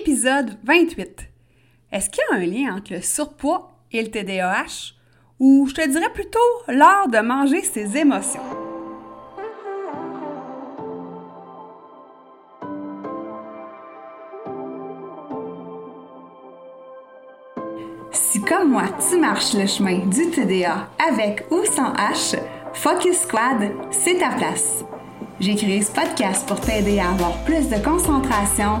Épisode 28. Est-ce qu'il y a un lien entre le surpoids et le TDAH? Ou je te dirais plutôt l'art de manger ses émotions? Si comme moi, tu marches le chemin du TDA avec ou sans H, Focus Squad, c'est ta place. J'ai créé ce podcast pour t'aider à avoir plus de concentration,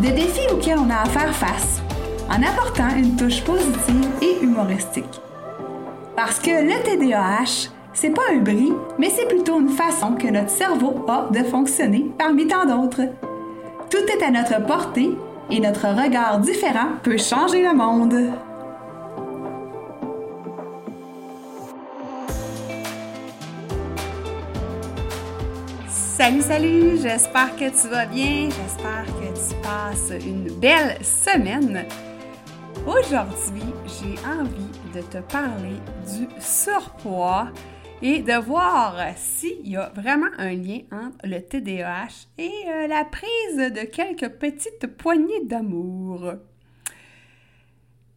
de défis auxquels on a à faire face, en apportant une touche positive et humoristique. Parce que le TDAH, c'est pas un bris, mais c'est plutôt une façon que notre cerveau a de fonctionner parmi tant d'autres. Tout est à notre portée et notre regard différent peut changer le monde. Salut, salut, j'espère que tu vas bien, j'espère que tu passes une belle semaine. Aujourd'hui, j'ai envie de te parler du surpoids et de voir s'il y a vraiment un lien entre le TDAH et euh, la prise de quelques petites poignées d'amour.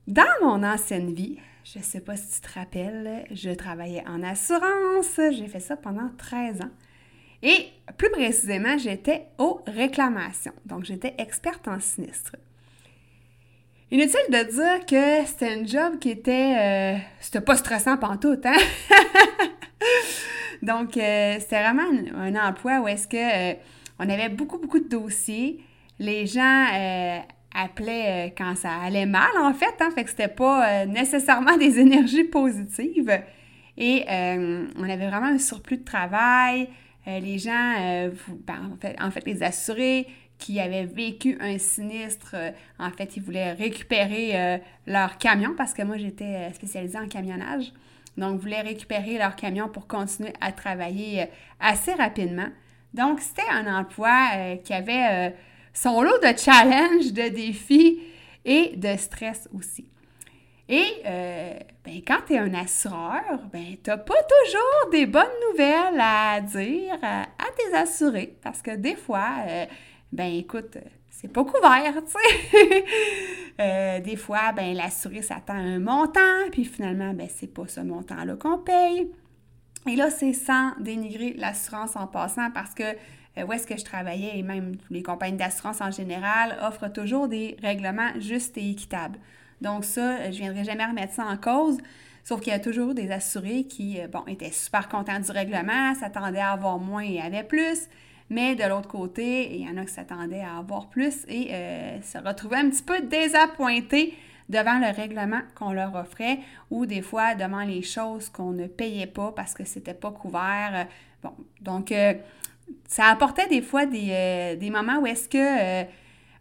Dans mon ancienne vie, je ne sais pas si tu te rappelles, je travaillais en assurance, j'ai fait ça pendant 13 ans. Et plus précisément, j'étais aux réclamations. Donc, j'étais experte en sinistre. Inutile de dire que c'était un job qui était... Euh, c'était pas stressant pantoute, hein? Donc, euh, c'était vraiment un, emploi où est-ce que euh, on avait beaucoup, beaucoup de dossiers. Les gens appelaient quand ça allait mal, en fait, hein? Fait que c'était pas nécessairement des énergies positives. Et on avait vraiment un surplus de travail. Euh, les gens, euh, ben, en, fait, les assurés qui avaient vécu un sinistre, euh, en fait, ils voulaient récupérer leur camion parce que moi, j'étais spécialisée en camionnage. Donc, voulaient récupérer leur camion pour continuer à travailler assez rapidement. Donc, c'était un emploi qui avait son lot de challenges, de défis et de stress aussi. Et euh, ben, quand tu es un assureur, ben, tu n'as pas toujours des bonnes nouvelles à dire à, tes assurés. Parce que des fois, euh, ben écoute, c'est pas couvert, tu sais. Euh, des fois, ben l'assuré s'attend à un montant, puis finalement, ben c'est pas ce montant-là qu'on paye. Et là, c'est sans dénigrer l'assurance en passant parce que où est-ce que je travaillais? Et même les compagnies d'assurance en général offrent toujours des règlements justes et équitables. Donc ça, je ne viendrai jamais remettre ça en cause. Sauf qu'il y a toujours des assurés qui, euh, bon, étaient super contents du règlement, s'attendaient à avoir moins et avaient plus. Mais de l'autre côté, il y en a qui s'attendaient à avoir plus et euh, se retrouvaient un petit peu désappointés devant le règlement qu'on leur offrait ou des fois devant les choses qu'on ne payait pas parce que c'était pas couvert. Bon, donc euh, ça apportait des fois des, des moments où est-ce que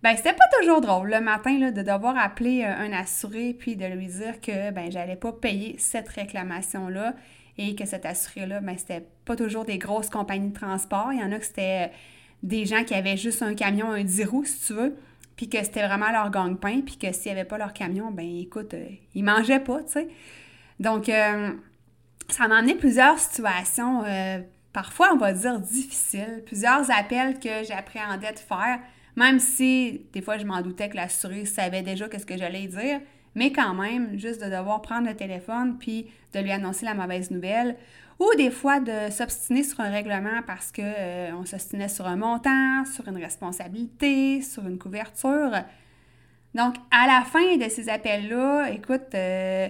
ben, c'était pas toujours drôle le matin là, de devoir appeler euh, un assuré puis de lui dire que ben j'allais pas payer cette réclamation-là et que cet assuré-là, ben c'était pas toujours des grosses compagnies de transport. Il y en a que c'était euh, des gens qui avaient juste un camion, un 10 roues, si tu veux, puis que c'était vraiment leur gang-pain, puis que s'il n'y avait pas leur camion, ben écoute, euh, ils mangeaient pas, tu sais. Donc, ça m'a amené plusieurs situations, parfois, on va dire, difficiles, plusieurs appels que j'appréhendais de faire même si des fois je m'en doutais que l'assuré savait déjà qu'est-ce que j'allais dire, mais quand même, juste de devoir prendre le téléphone puis de lui annoncer la mauvaise nouvelle, ou des fois de s'obstiner sur un règlement parce qu'on euh, s'obstinait sur un montant, sur une responsabilité, sur une couverture. Donc, à la fin de ces appels-là, écoute, euh,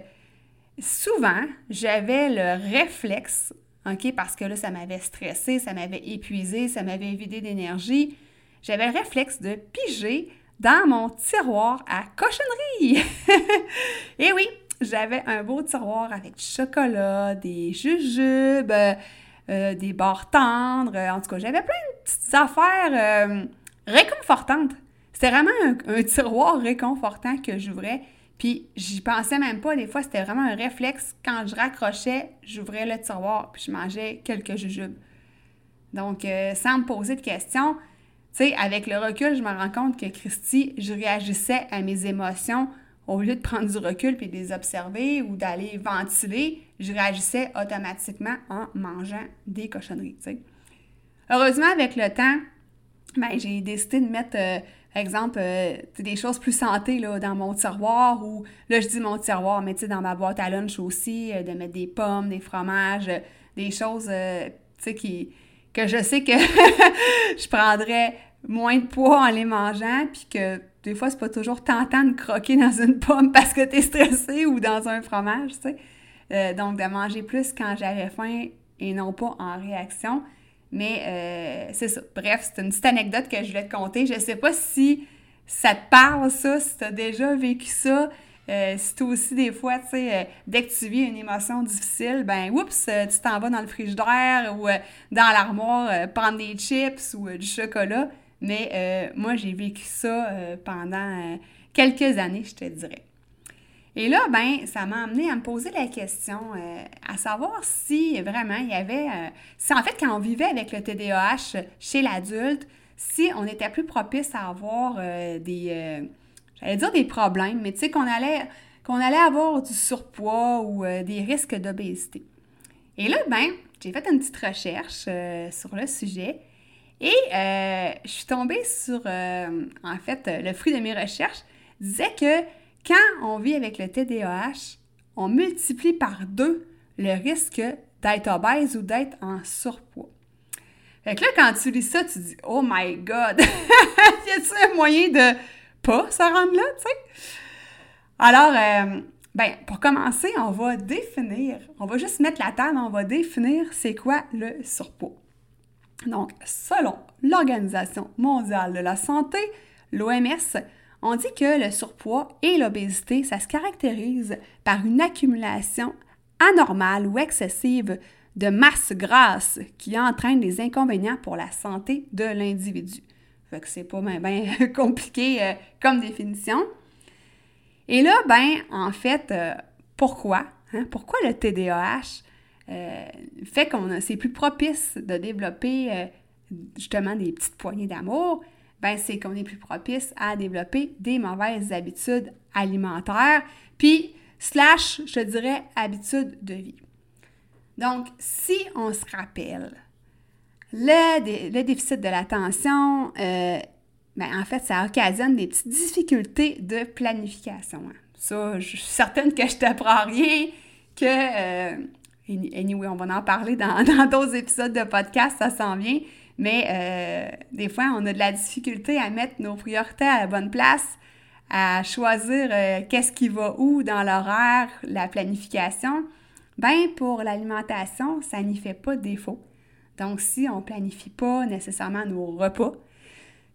souvent, j'avais le réflexe, OK, parce que là, ça m'avait stressé, ça m'avait épuisé, ça m'avait vidé d'énergie j'avais le réflexe de piger dans mon tiroir à cochonnerie. Et oui, j'avais un beau tiroir avec du chocolat, des jujubes, euh, des barres tendres. En tout cas, j'avais plein de petites affaires euh, réconfortantes. c'était vraiment un, tiroir réconfortant que j'ouvrais. Puis j'y pensais même pas. Des fois, c'était vraiment un réflexe. Quand je raccrochais, j'ouvrais le tiroir, puis je mangeais quelques jujubes. Donc, euh, sans me poser de questions, avec le recul, je me rends compte que Christy, je réagissais à mes émotions au lieu de prendre du recul puis de les observer ou d'aller ventiler, je réagissais automatiquement en mangeant des cochonneries. Heureusement, avec le temps, ben, j'ai décidé de mettre, euh, par exemple, euh, des choses plus santé là, dans mon tiroir ou, là, je dis mon tiroir, mais dans ma boîte à lunch aussi, euh, de mettre des pommes, des fromages, des choses, qui, que je sais que je prendrais moins de poids en les mangeant, puis que des fois, c'est pas toujours tentant de croquer dans une pomme parce que tu es stressé ou dans un fromage, tu sais. Euh, donc, de manger plus quand j'avais faim et non pas en réaction. Mais euh, c'est ça. Bref, c'est une petite anecdote que je voulais te conter. Je sais pas si ça te parle, ça, si tu as déjà vécu ça. Euh, si toi aussi, des fois, tu sais, dès que tu vis une émotion difficile, ben, oups, tu t'en vas dans le frigidaire ou dans l'armoire prendre des chips ou du chocolat. Mais euh, moi, j'ai vécu ça euh, pendant euh, quelques années, je te dirais. Et là, ben, ça m'a amené à me poser la question, à savoir si vraiment il y avait, si en fait quand on vivait avec le TDAH chez l'adulte, si on était plus propice à avoir des, j'allais dire des problèmes, mais tu sais qu'on allait, qu'on allait avoir du surpoids ou des risques d'obésité. Et là, ben, j'ai fait une petite recherche sur le sujet et euh, je suis tombée sur, euh, en fait, le fruit de mes recherches disait que quand on vit avec le TDAH, on multiplie par deux le risque d'être obèse ou d'être en surpoids. Fait que là, quand tu lis ça, tu dis « Oh my God! y a-t-il un moyen de pas se rendre là, tu sais? » Alors, euh, ben, pour commencer, on va définir, on va juste mettre la table, on va définir c'est quoi le surpoids. Donc, selon l'Organisation mondiale de la santé, l'OMS, on dit que le surpoids et l'obésité, ça se caractérise par une accumulation anormale ou excessive de masse grasse qui entraîne des inconvénients pour la santé de l'individu. Fait que c'est pas bien compliqué euh, comme définition. Et là, ben, en fait, euh, pourquoi? Hein? Pourquoi le TDAH? Euh, fait qu'on c'est plus propice de développer justement des petites poignées d'amour, ben c'est qu'on est plus propice à développer des mauvaises habitudes alimentaires, puis slash, je dirais, habitudes de vie. Donc, si on se rappelle, le, le déficit de l'attention, euh, ben, en fait, ça occasionne des petites difficultés de planification. Hein. Ça, je suis certaine que je t'apprends rien, que Anyway, on va en parler dans d'autres épisodes de podcast, ça s'en vient. Mais euh, des fois, on a de la difficulté à mettre nos priorités à la bonne place, à choisir euh, qu'est-ce qui va où dans l'horaire, la planification. Ben pour l'alimentation, ça n'y fait pas défaut. Donc, si on ne planifie pas nécessairement nos repas,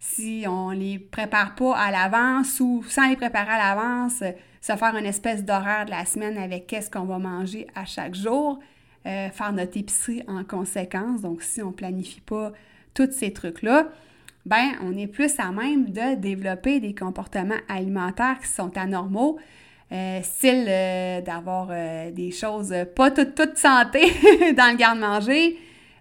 si on ne les prépare pas à l'avance ou sans les préparer à l'avance, se faire une espèce d'horaire de la semaine avec qu'est-ce qu'on va manger à chaque jour, euh, faire notre épicerie en conséquence. Donc, si on ne planifie pas tous ces trucs-là, ben on est plus à même de développer des comportements alimentaires qui sont anormaux, euh, style euh, d'avoir des choses pas toutes toute santé dans le garde-manger,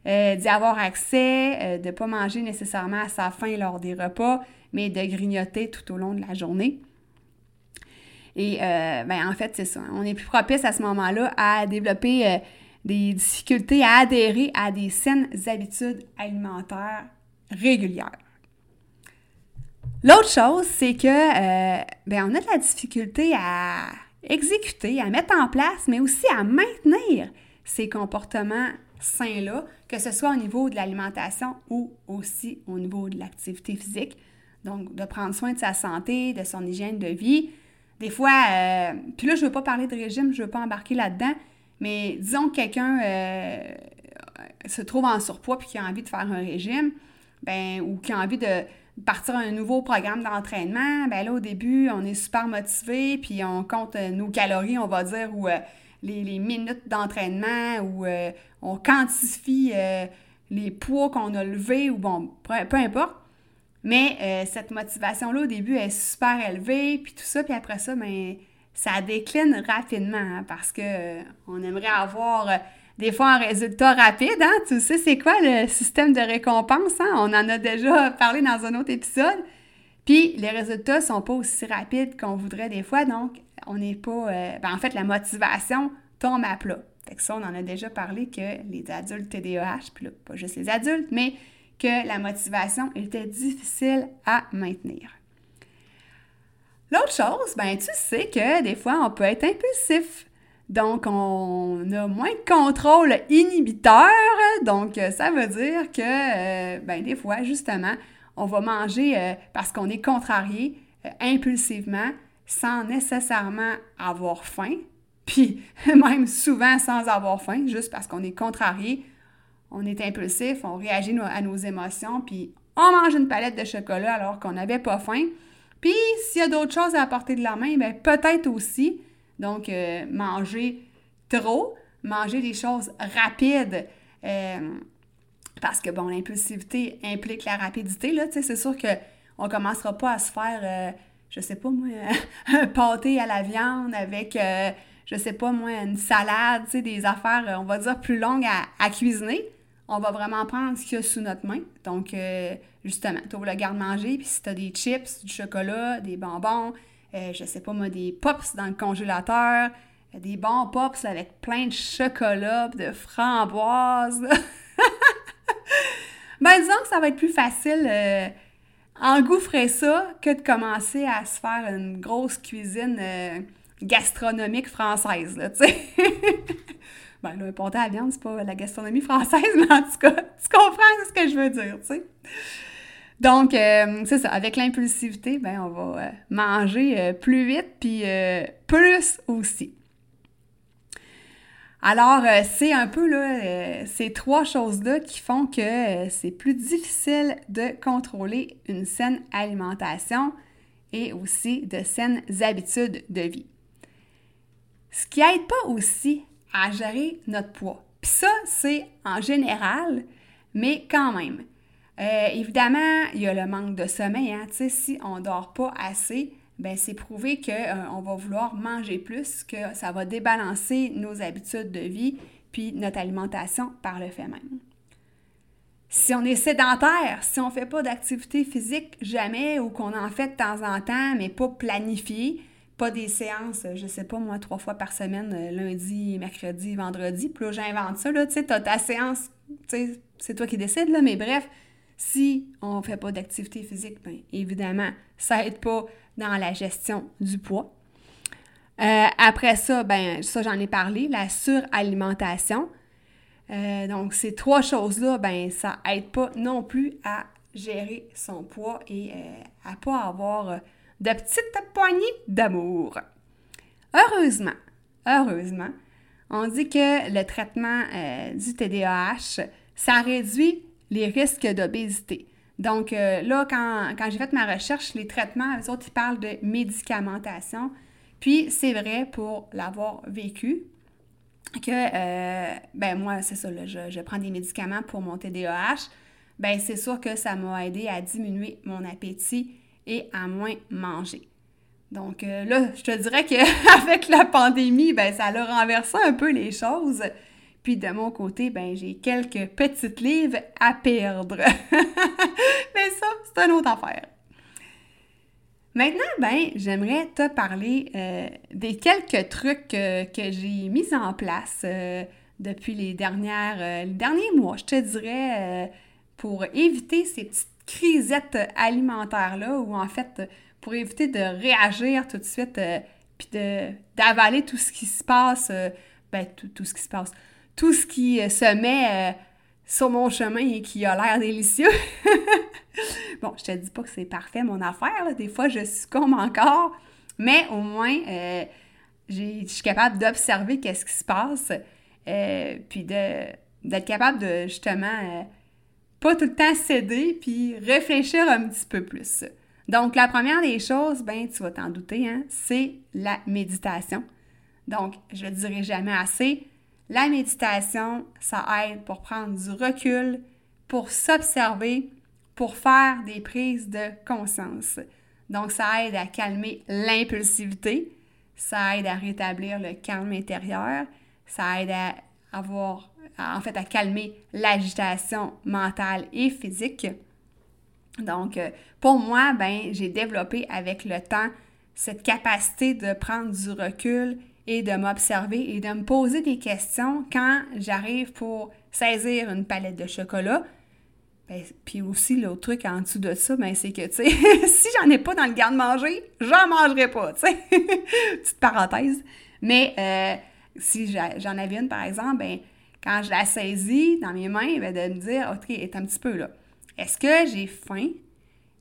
d'y avoir accès, de ne pas manger nécessairement à sa faim lors des repas, mais de grignoter tout au long de la journée. Et euh, ben, en fait, c'est ça. On est plus propice à ce moment-là à développer euh, des difficultés à adhérer à des saines habitudes alimentaires régulières. L'autre chose, c'est que euh, ben, on a de la difficulté à exécuter, à mettre en place, mais aussi à maintenir ces comportements sains-là, que ce soit au niveau de l'alimentation ou aussi au niveau de l'activité physique. Donc, de prendre soin de sa santé, de son hygiène de vie, des fois, euh, puis là, je ne veux pas parler de régime, je ne veux pas embarquer là-dedans, mais disons que quelqu'un euh, se trouve en surpoids puis qui a envie de faire un régime, ben, ou qui a envie de partir un nouveau programme d'entraînement, ben là, au début, on est super motivé, puis on compte euh, nos calories, on va dire, ou les, minutes d'entraînement, ou on quantifie les poids qu'on a levés, ou bon, peu importe. Mais euh, cette motivation-là, au début, est super élevée, puis tout ça, puis après ça, ben, ça décline rapidement, hein, parce que euh, on aimerait avoir euh, des fois un résultat rapide, hein? Tu sais, c'est quoi le système de récompense, hein? On en a déjà parlé dans un autre épisode. Puis les résultats sont pas aussi rapides qu'on voudrait des fois, donc on n'est pas... Ben, en fait, la motivation tombe à plat. Fait que ça, on en a déjà parlé que les adultes TDAH, puis là, pas juste les adultes, mais que la motivation était difficile à maintenir. L'autre chose, ben tu sais que des fois on peut être impulsif. Donc on a moins de contrôle inhibiteur, donc ça veut dire que euh, ben des fois justement, on va manger euh, parce qu'on est contrarié euh, impulsivement sans nécessairement avoir faim, puis même souvent sans avoir faim juste parce qu'on est contrarié on est impulsif, on réagit à nos émotions, puis on mange une palette de chocolat alors qu'on n'avait pas faim. Puis s'il y a d'autres choses à apporter de la main, bien peut-être aussi. Donc, euh, manger trop, manger des choses rapides. Euh, parce que, bon, l'impulsivité implique la rapidité, là, tu sais, c'est sûr qu'on ne commencera pas à se faire, euh, je sais pas moi, un pâté à la viande avec, je sais pas moi, une salade, tu sais, des affaires, on va dire, plus longues à cuisiner on va vraiment prendre ce qu'il y a sous notre main. Donc, euh, justement, tu le garde-manger, puis si tu as des chips, du chocolat, des bonbons, euh, je sais pas moi, des pops dans le congélateur, euh, des bons pops avec plein de chocolat, de framboises. ben, disons que ça va être plus facile engouffrer ça que de commencer à se faire une grosse cuisine gastronomique française, là, tu sais. Ben là, un à la viande, c'est pas la gastronomie française, mais en tout cas, tu comprends ce que je veux dire, tu sais. Donc, euh, c'est ça, avec l'impulsivité, ben, on va euh, manger euh, plus vite, puis plus aussi. Alors, c'est un peu là, ces trois choses-là qui font que c'est plus difficile de contrôler une saine alimentation et aussi de saines habitudes de vie. Ce qui aide pas aussi à gérer notre poids. Puis ça, c'est en général, mais quand même. Euh, évidemment, il y a le manque de sommeil. Hein? Si on dort pas assez, ben c'est prouvé qu'on euh, va vouloir manger plus, que ça va débalancer nos habitudes de vie, puis notre alimentation par le fait même. Si on est sédentaire, si on ne fait pas d'activité physique jamais ou qu'on en fait de temps en temps, mais pas planifié, pas des séances, je sais pas moi, trois fois par semaine, euh, lundi, mercredi, vendredi. Puis là, j'invente ça, tu sais, t'as ta séance, c'est toi qui décides, là, mais bref, si on fait pas d'activité physique, bien évidemment, ça aide pas dans la gestion du poids. Euh, après ça, ben ça j'en ai parlé, la suralimentation. Euh, donc ces trois choses-là, ben ça aide pas non plus à gérer son poids et à pas avoir de petites poignées d'amour. Heureusement, heureusement, on dit que le traitement euh, du TDAH, ça réduit les risques d'obésité. Donc euh, là, quand, j'ai fait ma recherche, les traitements, les autres, ils parlent de médicamentation. Puis c'est vrai pour l'avoir vécu que, euh, ben moi, c'est ça, je, je, prends des médicaments pour mon TDAH. Ben c'est sûr que ça m'a aidé à diminuer mon appétit et à moins manger. Donc euh, là, je te dirais qu'avec la pandémie, ben, ça a renversé un peu les choses. Puis de mon côté, ben, j'ai quelques petites livres à perdre. Mais ça, c'est une autre affaire. Maintenant, ben, j'aimerais te parler euh, des quelques trucs que j'ai mis en place euh, depuis les, dernières, les derniers mois, je te dirais, pour éviter ces petites crisette alimentaire-là, ou en fait, pour éviter de réagir tout de suite, euh, puis d'avaler tout ce qui se passe, euh, ben, tout, ce qui se passe, tout ce qui euh, se met sur mon chemin et qui a l'air délicieux. bon, je te dis pas que c'est parfait mon affaire, des fois je succombe encore, mais au moins, je suis capable d'observer qu'est-ce qui se passe, puis d'être capable de justement pas tout le temps céder, puis réfléchir un petit peu plus. Donc, la première des choses, ben, tu vas t'en douter, hein, c'est la méditation. Donc, je ne dirai jamais assez. La méditation, ça aide pour prendre du recul, pour s'observer, pour faire des prises de conscience. Donc, ça aide à calmer l'impulsivité, ça aide à rétablir le calme intérieur, ça aide à avoir, en fait, à calmer l'agitation mentale et physique. Donc, euh, pour moi, ben, j'ai développé avec le temps cette capacité de prendre du recul et de m'observer et de me poser des questions quand j'arrive pour saisir une palette de chocolat. Ben, puis aussi, l'autre truc en dessous de ça, ben, c'est que, tu sais, si j'en ai pas dans le garde-manger, j'en mangerai pas, tu sais. Petite parenthèse. Mais euh, si j'en avais une, par exemple, ben, quand je la saisis dans mes mains, ben, de me dire, OK, est un petit peu là. Est-ce que j'ai faim?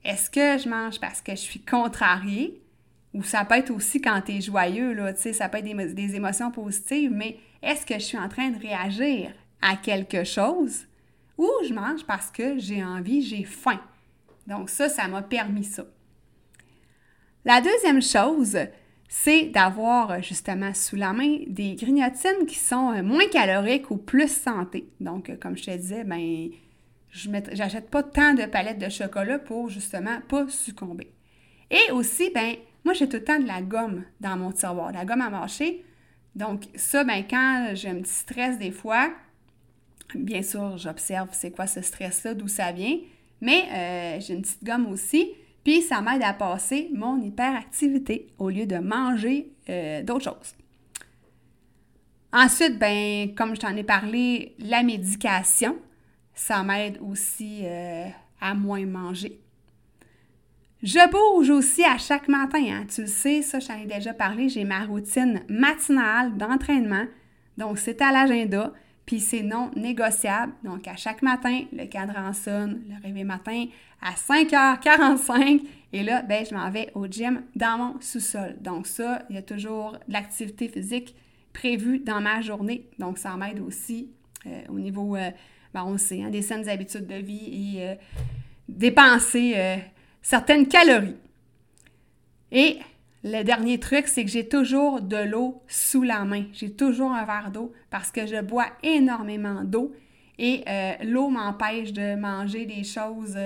Est-ce que je mange parce que je suis contrariée? Ou ça peut être aussi quand tu es joyeux, là, ça peut être des, des émotions positives, mais est-ce que je suis en train de réagir à quelque chose? Ou je mange parce que j'ai envie, j'ai faim? Donc ça, ça m'a permis ça. La deuxième chose, c'est d'avoir justement sous la main des grignotines qui sont euh, moins caloriques ou plus santé. Donc, euh, comme je te disais, ben, je n'achète pas tant de palettes de chocolat pour justement pas succomber. Et aussi, ben, moi, j'ai tout le temps de la gomme dans mon tiroir, de la gomme à mâcher. Donc, ça, ben, quand j'ai un petit stress des fois, bien sûr, j'observe c'est quoi ce stress-là, d'où ça vient, mais euh, j'ai une petite gomme aussi. Puis ça m'aide à passer mon hyperactivité au lieu de manger euh, d'autres choses. Ensuite, ben, comme je t'en ai parlé, la médication, ça m'aide aussi euh, à moins manger. Je bouge aussi à chaque matin, hein. tu le sais, ça, j'en ai déjà parlé, j'ai ma routine matinale d'entraînement, donc c'est à l'agenda, puis c'est non négociable. Donc à chaque matin, le cadran sonne, le réveil matin, à 5h45. Et là, ben, je m'en vais au gym dans mon sous-sol. Donc ça, il y a toujours de l'activité physique prévue dans ma journée. Donc ça m'aide aussi euh, au niveau, euh, ben, on sait, hein, des saines habitudes de vie et euh, dépenser certaines calories. Et le dernier truc, c'est que j'ai toujours de l'eau sous la main. J'ai toujours un verre d'eau parce que je bois énormément d'eau et l'eau m'empêche de manger des choses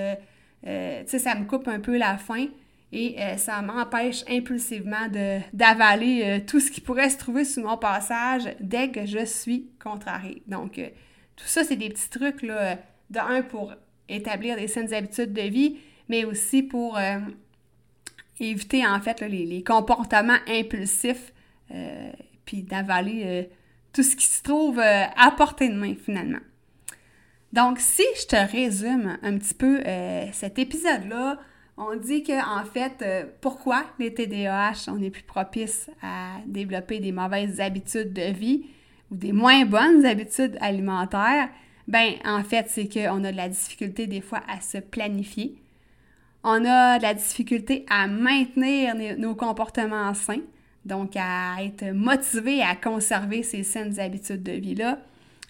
euh, tu sais, ça me coupe un peu la faim et euh, ça m'empêche impulsivement d'avaler euh, tout ce qui pourrait se trouver sous mon passage dès que je suis contrariée. Donc, tout ça, c'est des petits trucs, là, de un, pour établir des saines habitudes de vie, mais aussi pour éviter, en fait, les, comportements impulsifs, puis d'avaler tout ce qui se trouve à portée de main, finalement. Donc, si je te résume un petit peu euh, cet épisode-là, on dit que en fait, euh, pourquoi les TDAH, on est plus propice à développer des mauvaises habitudes de vie ou des moins bonnes habitudes alimentaires? Ben, en fait, c'est qu'on a de la difficulté des fois à se planifier. On a de la difficulté à maintenir nos comportements sains, donc à être motivé à conserver ces saines habitudes de vie-là.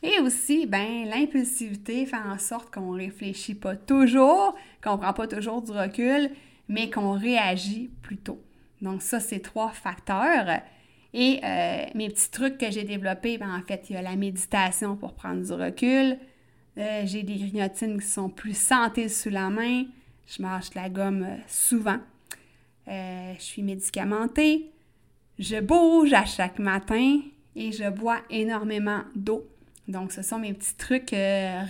Et aussi, ben, l'impulsivité fait en sorte qu'on réfléchit pas toujours, qu'on prend pas toujours du recul, mais qu'on réagit plutôt. Donc ça, c'est trois facteurs. Et euh, mes petits trucs que j'ai développés, ben, en fait, il y a la méditation pour prendre du recul. Euh, j'ai des grignotines qui sont plus santé sous la main. Je mange la gomme euh, souvent. je suis médicamentée. Je bouge à chaque matin et je bois énormément d'eau. Donc, ce sont mes petits trucs euh,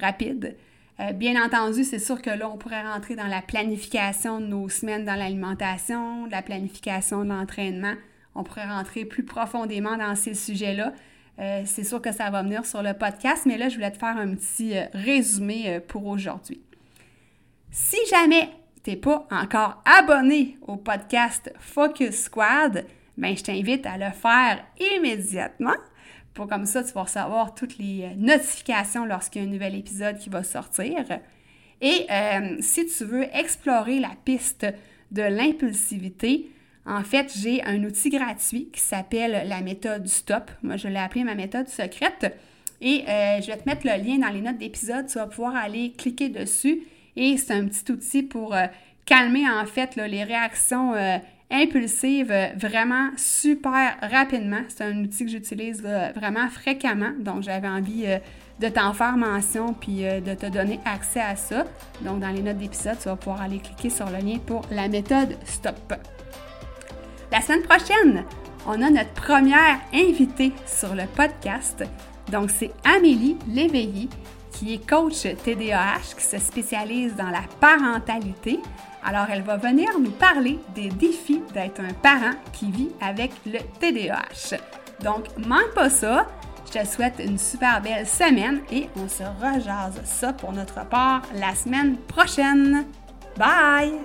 rapides. Euh, bien entendu, c'est sûr que là, on pourrait rentrer dans la planification de nos semaines dans l'alimentation, la planification de l'entraînement. On pourrait rentrer plus profondément dans ces sujets-là. Euh, c'est sûr que ça va venir sur le podcast, mais là, je voulais te faire un petit résumé pour aujourd'hui. Si jamais tu n'es pas encore abonné au podcast Focus Squad, ben, je t'invite à le faire immédiatement pour comme ça, tu vas recevoir toutes les euh, notifications lorsqu'il y a un nouvel épisode qui va sortir. Et euh, si tu veux explorer la piste de l'impulsivité, en fait, j'ai un outil gratuit qui s'appelle la méthode stop. Moi, je l'ai appelé ma méthode secrète. Et euh, je vais te mettre le lien dans les notes d'épisode. Tu vas pouvoir aller cliquer dessus. Et c'est un petit outil pour calmer, en fait, les réactions impulsive vraiment super rapidement. C'est un outil que j'utilise vraiment fréquemment, donc j'avais envie de t'en faire mention puis de te donner accès à ça. Donc dans les notes d'épisode, tu vas pouvoir aller cliquer sur le lien pour la méthode STOP. La semaine prochaine, on a notre première invitée sur le podcast. Donc, c'est Amélie Léveillé, qui est coach TDAH, qui se spécialise dans la parentalité. Alors, elle va venir nous parler des défis d'être un parent qui vit avec le TDAH. Donc, manque pas ça. Je te souhaite une super belle semaine et on se rejase ça pour notre part la semaine prochaine. Bye!